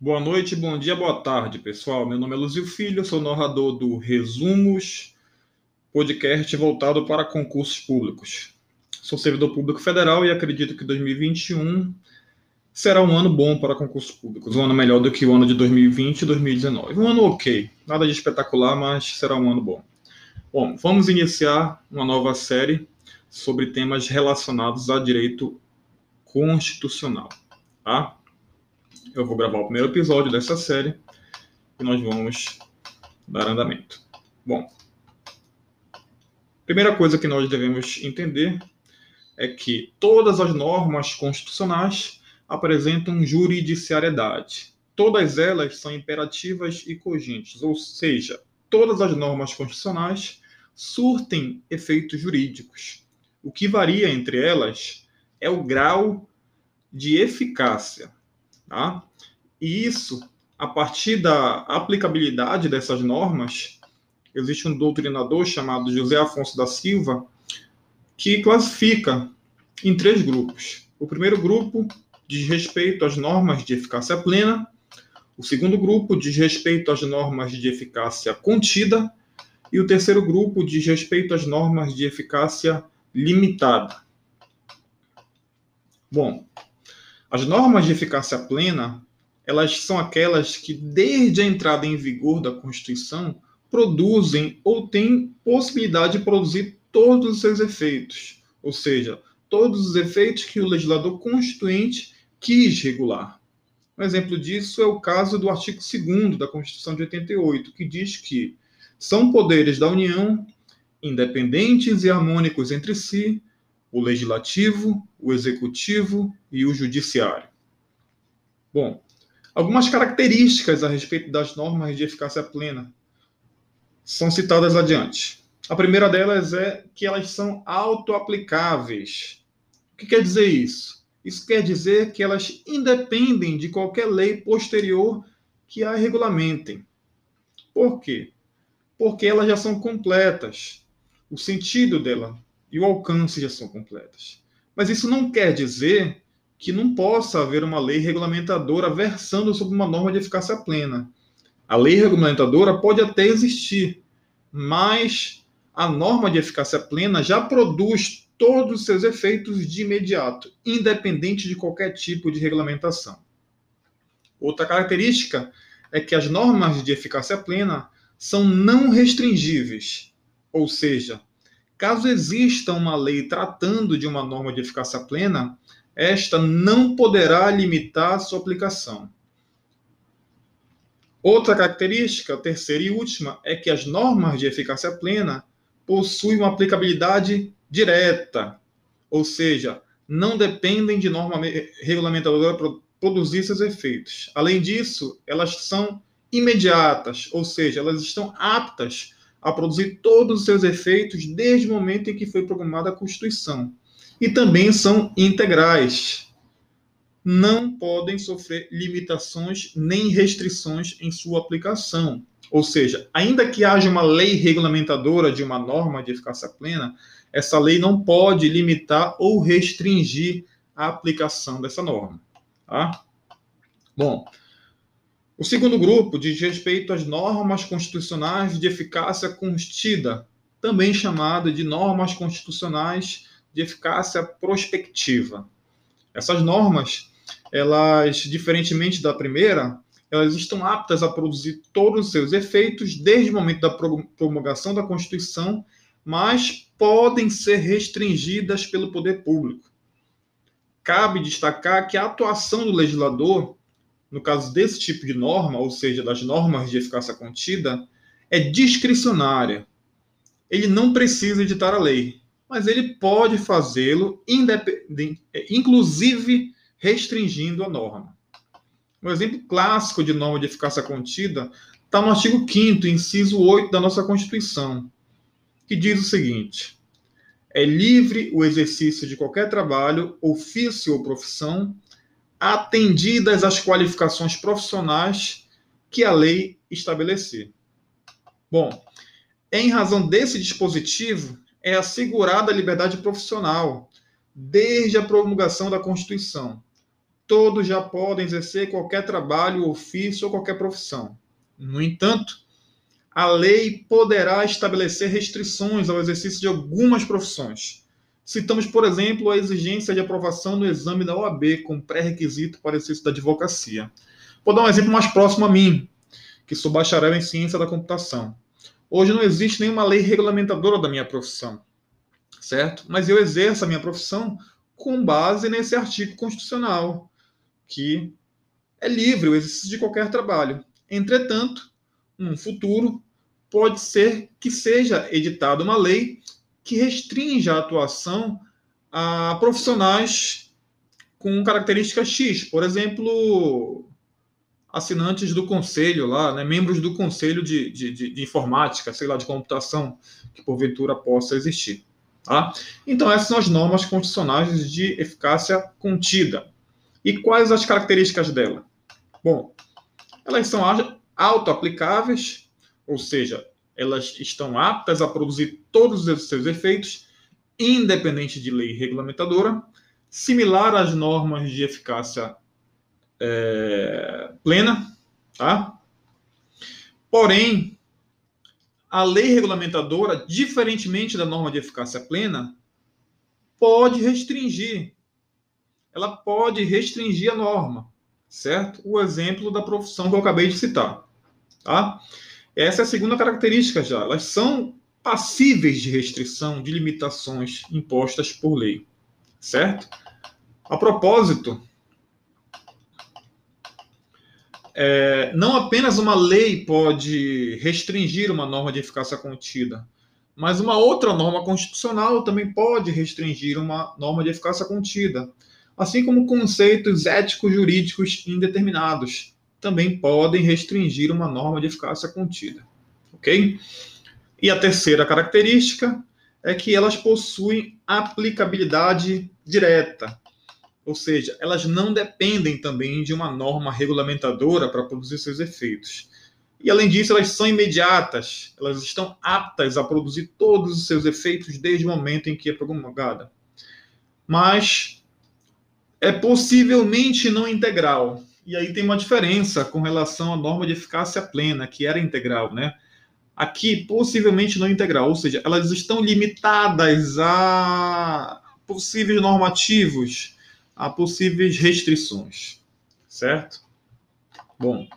Boa noite, bom dia, boa tarde, pessoal. Meu nome é Luzio Filho, sou narrador do Resumos, podcast voltado para concursos públicos. Sou servidor público federal e acredito que 2021 será um ano bom para concursos públicos, um ano melhor do que o ano de 2020 e 2019. Um ano ok, nada de espetacular, mas será um ano bom. Bom, vamos iniciar uma nova série sobre temas relacionados a direito constitucional, tá? Eu vou gravar o primeiro episódio dessa série e nós vamos dar andamento. Bom, primeira coisa que nós devemos entender é que todas as normas constitucionais apresentam juridiciariedade. Todas elas são imperativas e cogentes, ou seja, todas as normas constitucionais surtem efeitos jurídicos. O que varia entre elas é o grau de eficácia. Tá? E isso, a partir da aplicabilidade dessas normas, existe um doutrinador chamado José Afonso da Silva que classifica em três grupos. O primeiro grupo diz respeito às normas de eficácia plena, o segundo grupo diz respeito às normas de eficácia contida e o terceiro grupo diz respeito às normas de eficácia limitada. Bom, as normas de eficácia plena, elas são aquelas que, desde a entrada em vigor da Constituição, produzem ou têm possibilidade de produzir todos os seus efeitos, ou seja, todos os efeitos que o legislador constituinte quis regular. Um exemplo disso é o caso do artigo 2 da Constituição de 88, que diz que são poderes da União independentes e harmônicos entre si, o legislativo, o executivo e o judiciário. Bom, algumas características a respeito das normas de eficácia plena são citadas adiante. A primeira delas é que elas são autoaplicáveis. O que quer dizer isso? Isso quer dizer que elas independem de qualquer lei posterior que a regulamentem. Por quê? Porque elas já são completas. O sentido dela e o alcance já são completas. Mas isso não quer dizer que não possa haver uma lei regulamentadora versando sobre uma norma de eficácia plena. A lei regulamentadora pode até existir, mas a norma de eficácia plena já produz todos os seus efeitos de imediato, independente de qualquer tipo de regulamentação. Outra característica é que as normas de eficácia plena são não restringíveis, ou seja, Caso exista uma lei tratando de uma norma de eficácia plena, esta não poderá limitar sua aplicação. Outra característica, terceira e última, é que as normas de eficácia plena possuem uma aplicabilidade direta, ou seja, não dependem de norma regulamentadora para produzir seus efeitos. Além disso, elas são imediatas, ou seja, elas estão aptas a produzir todos os seus efeitos desde o momento em que foi programada a Constituição. E também são integrais. Não podem sofrer limitações nem restrições em sua aplicação. Ou seja, ainda que haja uma lei regulamentadora de uma norma de eficácia plena, essa lei não pode limitar ou restringir a aplicação dessa norma. Tá? Bom, o segundo grupo diz respeito às normas constitucionais de eficácia contida, também chamada de normas constitucionais de eficácia prospectiva. Essas normas, elas, diferentemente da primeira, elas estão aptas a produzir todos os seus efeitos desde o momento da promulgação da Constituição, mas podem ser restringidas pelo poder público. Cabe destacar que a atuação do legislador no caso desse tipo de norma, ou seja, das normas de eficácia contida, é discricionária. Ele não precisa editar a lei, mas ele pode fazê-lo, inclusive restringindo a norma. Um exemplo clássico de norma de eficácia contida está no artigo 5, inciso 8 da nossa Constituição, que diz o seguinte: é livre o exercício de qualquer trabalho, ofício ou profissão atendidas as qualificações profissionais que a lei estabelecer. Bom, em razão desse dispositivo, é assegurada a liberdade profissional desde a promulgação da Constituição. todos já podem exercer qualquer trabalho, ofício ou qualquer profissão. No entanto, a lei poderá estabelecer restrições ao exercício de algumas profissões. Citamos, por exemplo, a exigência de aprovação no exame da OAB como pré-requisito para exercício da advocacia. Vou dar um exemplo mais próximo a mim, que sou bacharel em ciência da computação. Hoje não existe nenhuma lei regulamentadora da minha profissão, certo? Mas eu exerço a minha profissão com base nesse artigo constitucional, que é livre o exercício de qualquer trabalho. Entretanto, no futuro, pode ser que seja editada uma lei que restrinja a atuação a profissionais com características X, por exemplo, assinantes do conselho lá, né, membros do conselho de, de, de, de, informática, sei lá, de computação, que porventura possa existir. Tá? Então, essas são as normas constitucionais de eficácia contida. E quais as características dela? Bom, elas são auto-aplicáveis, ou seja, elas estão aptas a produzir todos os seus efeitos, independente de lei regulamentadora, similar às normas de eficácia é, plena, tá? Porém, a lei regulamentadora, diferentemente da norma de eficácia plena, pode restringir. Ela pode restringir a norma, certo? O exemplo da profissão que eu acabei de citar, tá? Essa é a segunda característica já. Elas são passíveis de restrição, de limitações impostas por lei. Certo? A propósito, é, não apenas uma lei pode restringir uma norma de eficácia contida, mas uma outra norma constitucional também pode restringir uma norma de eficácia contida, assim como conceitos éticos jurídicos indeterminados, também podem restringir uma norma de eficácia contida. Ok? E a terceira característica é que elas possuem aplicabilidade direta, ou seja, elas não dependem também de uma norma regulamentadora para produzir seus efeitos. E além disso, elas são imediatas, elas estão aptas a produzir todos os seus efeitos desde o momento em que é promulgada. Mas é possivelmente não integral, e aí tem uma diferença com relação à norma de eficácia plena, que era integral, né? Aqui, possivelmente não integral, ou seja, elas estão limitadas a possíveis normativos, a possíveis restrições, certo? Bom,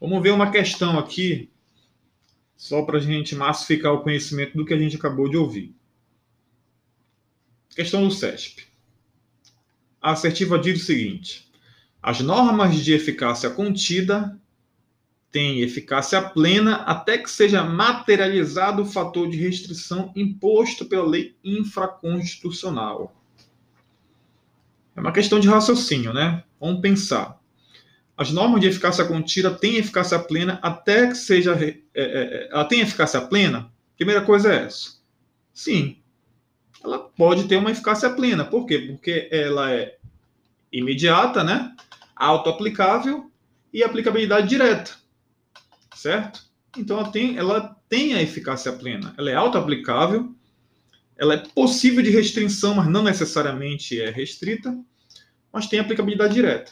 vamos ver uma questão aqui, só para a gente massificar o conhecimento do que a gente acabou de ouvir. Questão do CESP. A assertiva diz o seguinte: as normas de eficácia contida têm eficácia plena até que seja materializado o fator de restrição imposto pela lei infraconstitucional. É uma questão de raciocínio, né? Vamos pensar. As normas de eficácia contida têm eficácia plena até que seja. É, é, é, ela tem eficácia plena? Primeira coisa é essa. Sim. Ela pode ter uma eficácia plena. Por quê? Porque ela é imediata, né? auto-aplicável e aplicabilidade direta, certo? Então ela tem, ela tem a eficácia plena, ela é auto-aplicável, ela é possível de restrição, mas não necessariamente é restrita, mas tem aplicabilidade direta.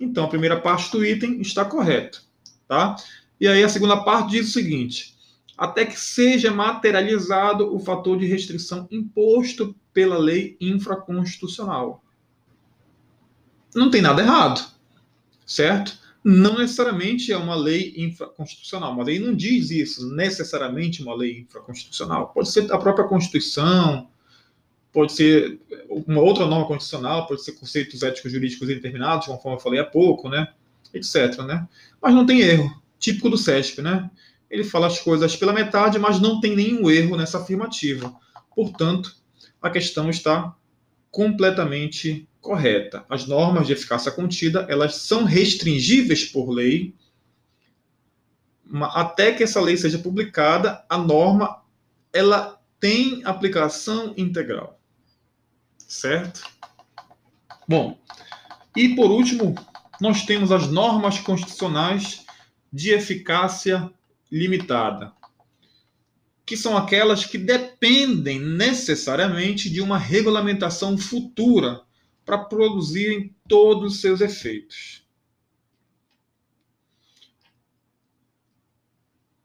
Então a primeira parte do item está correta, tá? E aí a segunda parte diz o seguinte: até que seja materializado o fator de restrição imposto pela lei infraconstitucional não tem nada errado, certo? Não necessariamente é uma lei infraconstitucional. Uma lei não diz isso, necessariamente uma lei infraconstitucional. Pode ser a própria Constituição, pode ser uma outra norma constitucional, pode ser conceitos éticos jurídicos indeterminados, conforme eu falei há pouco, né? Etc, né? Mas não tem erro, típico do CESP, né? Ele fala as coisas pela metade, mas não tem nenhum erro nessa afirmativa. Portanto, a questão está completamente correta. As normas de eficácia contida, elas são restringíveis por lei, até que essa lei seja publicada, a norma ela tem aplicação integral. Certo? Bom, e por último, nós temos as normas constitucionais de eficácia limitada, que são aquelas que dependem necessariamente de uma regulamentação futura para produzirem todos os seus efeitos.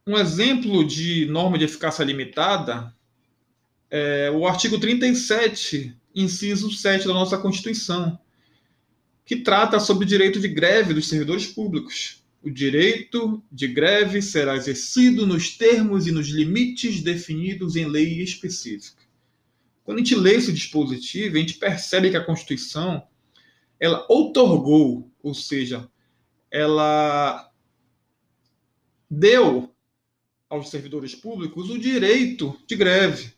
Um exemplo de norma de eficácia limitada é o artigo 37, inciso 7 da nossa Constituição, que trata sobre o direito de greve dos servidores públicos. O direito de greve será exercido nos termos e nos limites definidos em lei específica. Quando a gente lê esse dispositivo, a gente percebe que a Constituição ela otorgou, ou seja, ela deu aos servidores públicos o direito de greve.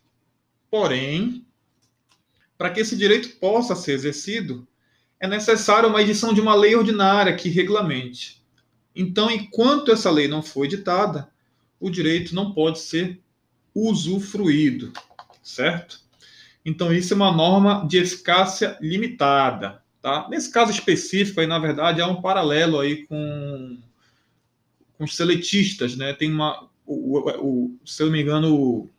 Porém, para que esse direito possa ser exercido, é necessária uma edição de uma lei ordinária que regulamente. Então, enquanto essa lei não for editada, o direito não pode ser usufruído, certo? Então, isso é uma norma de eficácia limitada. Tá? Nesse caso específico, aí, na verdade, há um paralelo aí com, com os seletistas. Né? Tem uma, o, o, o se eu não me engano,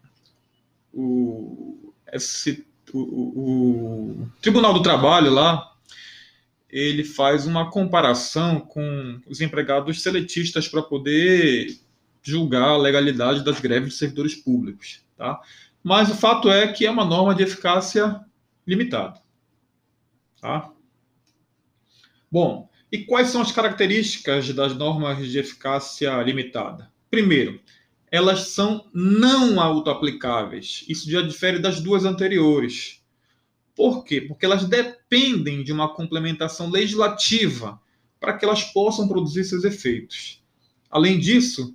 o, esse, o, o Tribunal do Trabalho lá, ele faz uma comparação com os empregados seletistas para poder julgar a legalidade das greves de servidores públicos. Tá? Mas o fato é que é uma norma de eficácia limitada. Tá? Bom, e quais são as características das normas de eficácia limitada? Primeiro, elas são não autoaplicáveis. Isso já difere das duas anteriores. Por quê? Porque elas dependem de uma complementação legislativa para que elas possam produzir seus efeitos. Além disso,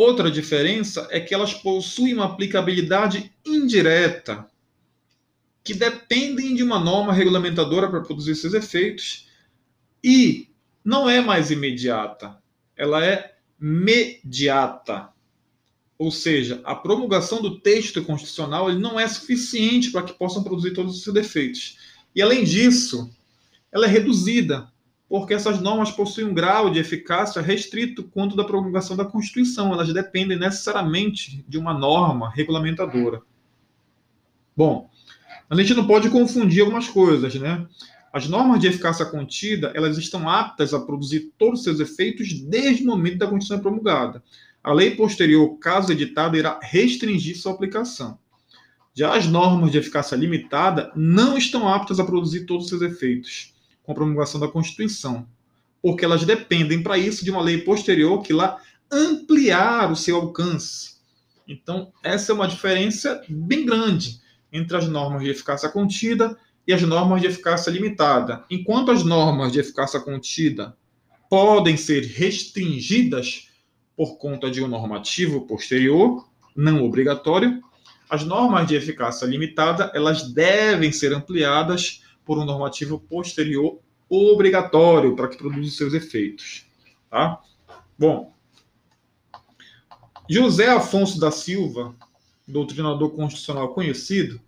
Outra diferença é que elas possuem uma aplicabilidade indireta, que dependem de uma norma regulamentadora para produzir seus efeitos e não é mais imediata, ela é mediata. Ou seja, a promulgação do texto constitucional ele não é suficiente para que possam produzir todos os seus efeitos. E além disso, ela é reduzida porque essas normas possuem um grau de eficácia restrito quanto da promulgação da Constituição. Elas dependem necessariamente de uma norma regulamentadora. Bom, a gente não pode confundir algumas coisas, né? As normas de eficácia contida, elas estão aptas a produzir todos os seus efeitos desde o momento da Constituição promulgada. A lei posterior, caso editada, irá restringir sua aplicação. Já as normas de eficácia limitada não estão aptas a produzir todos os seus efeitos com a promulgação da Constituição, porque elas dependem para isso de uma lei posterior que lá ampliar o seu alcance. Então, essa é uma diferença bem grande entre as normas de eficácia contida e as normas de eficácia limitada. Enquanto as normas de eficácia contida podem ser restringidas por conta de um normativo posterior, não obrigatório, as normas de eficácia limitada, elas devem ser ampliadas por um normativo posterior obrigatório para que produza seus efeitos. Tá? Bom, José Afonso da Silva, doutrinador constitucional conhecido,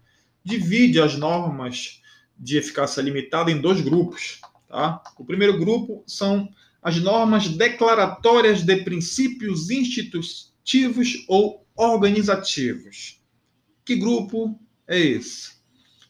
divide as normas de eficácia limitada em dois grupos. Tá? O primeiro grupo são as normas declaratórias de princípios institutivos ou organizativos. Que grupo é esse?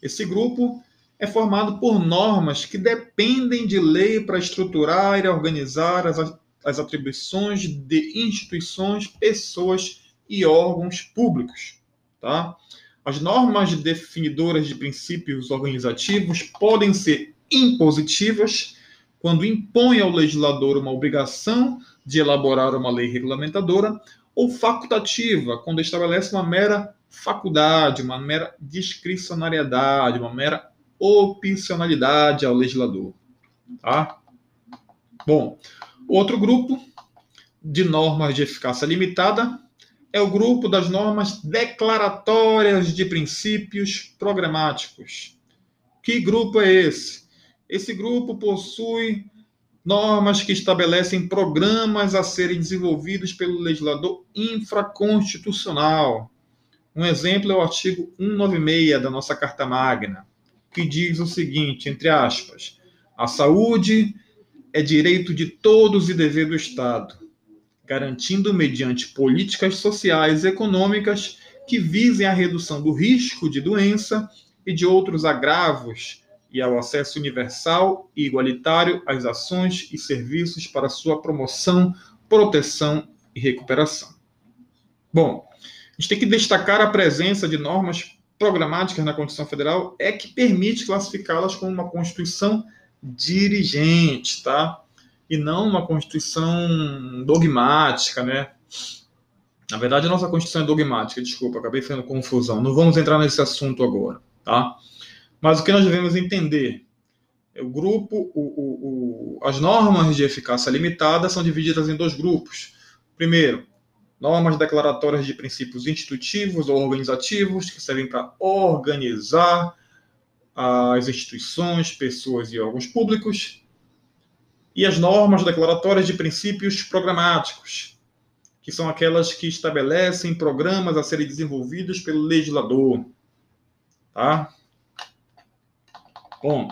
Esse grupo é formado por normas que dependem de lei para estruturar e organizar as, as atribuições de instituições, pessoas e órgãos públicos. Tá? As normas definidoras de princípios organizativos podem ser impositivas, quando impõem ao legislador uma obrigação de elaborar uma lei regulamentadora, ou facultativa, quando estabelece uma mera faculdade, uma mera discricionariedade, uma mera opcionalidade ao legislador. Tá? Bom, outro grupo de normas de eficácia limitada é o grupo das normas declaratórias de princípios programáticos. Que grupo é esse? Esse grupo possui normas que estabelecem programas a serem desenvolvidos pelo legislador infraconstitucional. Um exemplo é o artigo 196 da nossa Carta Magna que diz o seguinte, entre aspas, a saúde é direito de todos e dever do Estado, garantindo mediante políticas sociais e econômicas que visem a redução do risco de doença e de outros agravos e ao acesso universal e igualitário às ações e serviços para sua promoção, proteção e recuperação. Bom, a gente tem que destacar a presença de normas programáticas na Constituição Federal é que permite classificá-las como uma Constituição dirigente, tá? E não uma Constituição dogmática, né? Na verdade, a nossa Constituição é dogmática, desculpa, acabei fazendo confusão. Não vamos entrar nesse assunto agora, tá? Mas o que nós devemos entender? O grupo, o, o, o, as normas de eficácia limitada são divididas em dois grupos. Primeiro, normas declaratórias de princípios institutivos ou organizativos, que servem para organizar as instituições, pessoas e órgãos públicos. E as normas declaratórias de princípios programáticos, que são aquelas que estabelecem programas a serem desenvolvidos pelo legislador. Tá? Bom,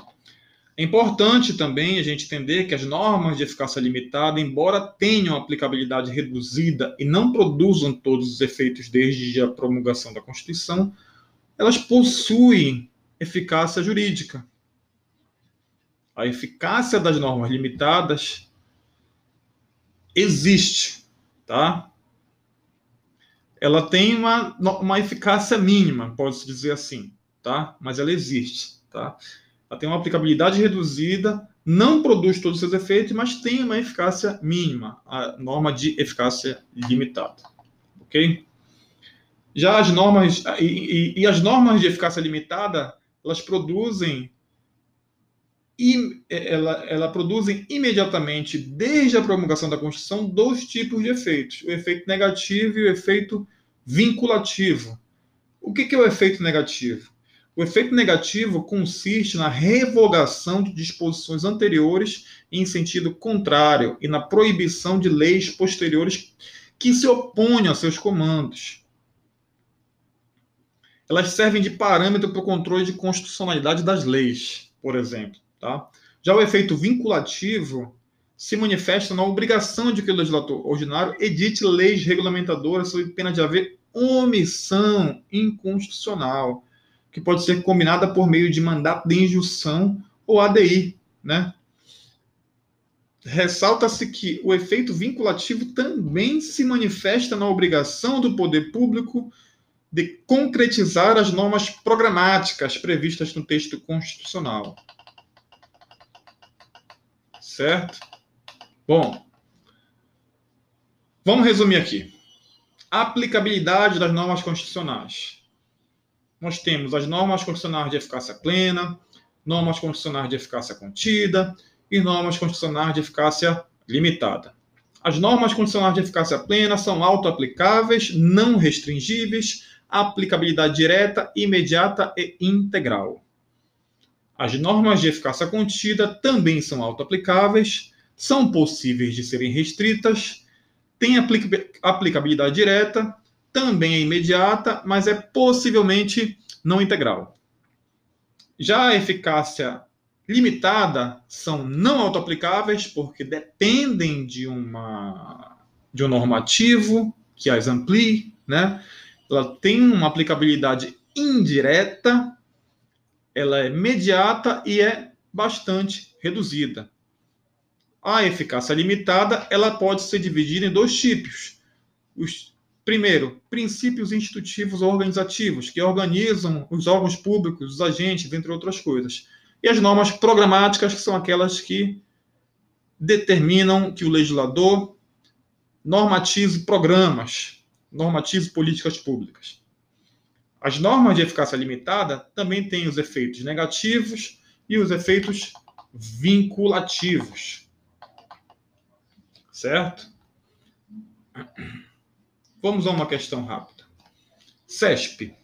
é importante também a gente entender que as normas de eficácia limitada, embora tenham aplicabilidade reduzida e não produzam todos os efeitos desde a promulgação da Constituição, elas possuem eficácia jurídica. A eficácia das normas limitadas existe, tá? Ela tem uma, uma eficácia mínima, pode-se dizer assim, tá? Mas ela existe, tá? Ela tem uma aplicabilidade reduzida, não produz todos os seus efeitos, mas tem uma eficácia mínima, a norma de eficácia limitada. Ok? Já as normas, e, e, e as normas de eficácia limitada, elas produzem ela, ela produzem imediatamente, desde a promulgação da Constituição, dois tipos de efeitos: o efeito negativo e o efeito vinculativo. O que, que é o efeito negativo? O efeito negativo consiste na revogação de disposições anteriores em sentido contrário e na proibição de leis posteriores que se opõem a seus comandos. Elas servem de parâmetro para o controle de constitucionalidade das leis, por exemplo. Tá? Já o efeito vinculativo se manifesta na obrigação de que o legislador ordinário edite leis regulamentadoras sob pena de haver omissão inconstitucional que pode ser combinada por meio de mandato de injunção ou ADI, né? Ressalta-se que o efeito vinculativo também se manifesta na obrigação do poder público de concretizar as normas programáticas previstas no texto constitucional. Certo? Bom, vamos resumir aqui. aplicabilidade das normas constitucionais nós temos as normas constitucionais de eficácia plena, normas constitucionais de eficácia contida e normas constitucionais de eficácia limitada. As normas constitucionais de eficácia plena são auto-aplicáveis, não restringíveis, aplicabilidade direta, imediata e integral. As normas de eficácia contida também são auto-aplicáveis, são possíveis de serem restritas, têm aplicabilidade direta, também é imediata, mas é possivelmente não integral. Já a eficácia limitada são não autoaplicáveis porque dependem de uma de um normativo que as amplie, né? Ela tem uma aplicabilidade indireta, ela é imediata e é bastante reduzida. A eficácia limitada, ela pode ser dividida em dois tipos. Os Primeiro, princípios institutivos organizativos, que organizam os órgãos públicos, os agentes, entre outras coisas. E as normas programáticas, que são aquelas que determinam que o legislador normatize programas, normatize políticas públicas. As normas de eficácia limitada também têm os efeitos negativos e os efeitos vinculativos. Certo? Vamos a uma questão rápida. CESP.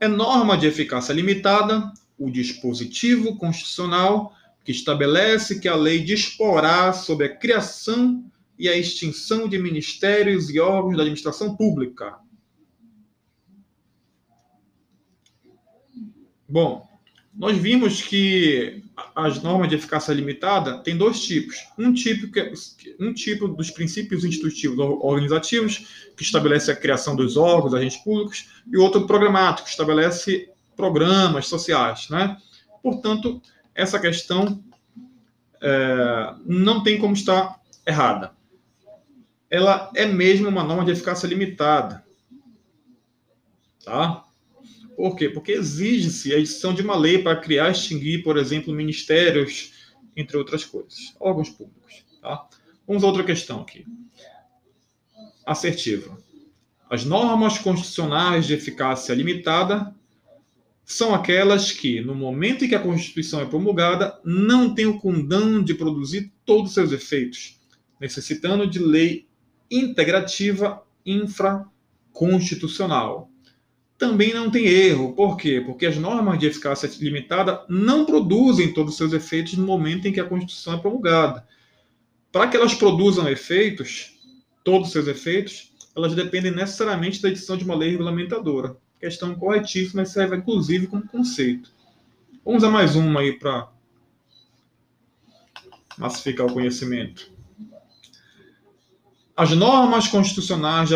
É norma de eficácia limitada o dispositivo constitucional que estabelece que a lei disporá sobre a criação e a extinção de ministérios e órgãos da administração pública. Bom, nós vimos que as normas de eficácia limitada têm dois tipos. Um tipo, que, é, um tipo dos princípios institutivos organizativos, que estabelece a criação dos órgãos, agentes públicos, e outro programático, que estabelece programas sociais. Né? Portanto, essa questão é, não tem como estar errada. Ela é mesmo uma norma de eficácia limitada. Tá? Por quê? Porque exige-se a edição de uma lei para criar e extinguir, por exemplo, ministérios, entre outras coisas, órgãos públicos. Tá? Vamos a outra questão aqui. Assertiva. As normas constitucionais de eficácia limitada são aquelas que, no momento em que a Constituição é promulgada, não têm o condão de produzir todos os seus efeitos, necessitando de lei integrativa infraconstitucional. Também não tem erro. Por quê? Porque as normas de eficácia limitada não produzem todos os seus efeitos no momento em que a Constituição é promulgada. Para que elas produzam efeitos, todos os seus efeitos, elas dependem necessariamente da edição de uma lei regulamentadora. Questão corretíssima, mas serve inclusive como conceito. Vamos a mais uma aí para massificar o conhecimento. As normas constitucionais de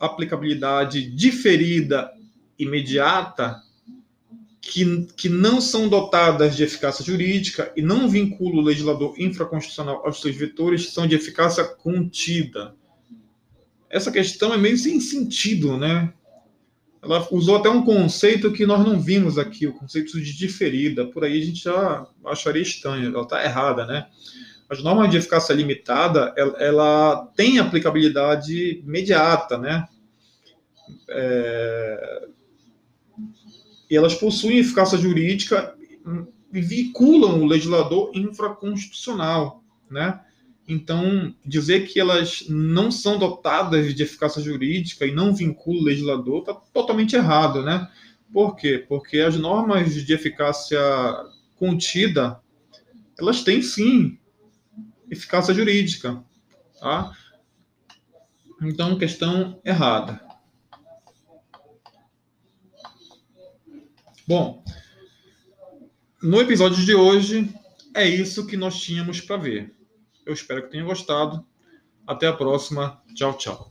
aplicabilidade diferida imediata que, que não são dotadas de eficácia jurídica e não vinculam o legislador infraconstitucional aos seus vetores são de eficácia contida. Essa questão é meio sem sentido, né? ela usou até um conceito que nós não vimos aqui, o conceito de diferida. Por aí a gente já acharia estranho, ela está errada, né? As normas de eficácia limitada, ela, ela tem aplicabilidade imediata, né? É... E elas possuem eficácia jurídica e vinculam o legislador infraconstitucional, né? Então, dizer que elas não são dotadas de eficácia jurídica e não vinculam o legislador está totalmente errado, né? Por quê? Porque as normas de eficácia contida, elas têm sim eficácia jurídica, tá? Então, questão errada. Bom, no episódio de hoje é isso que nós tínhamos para ver. Eu espero que tenham gostado. Até a próxima. Tchau, tchau.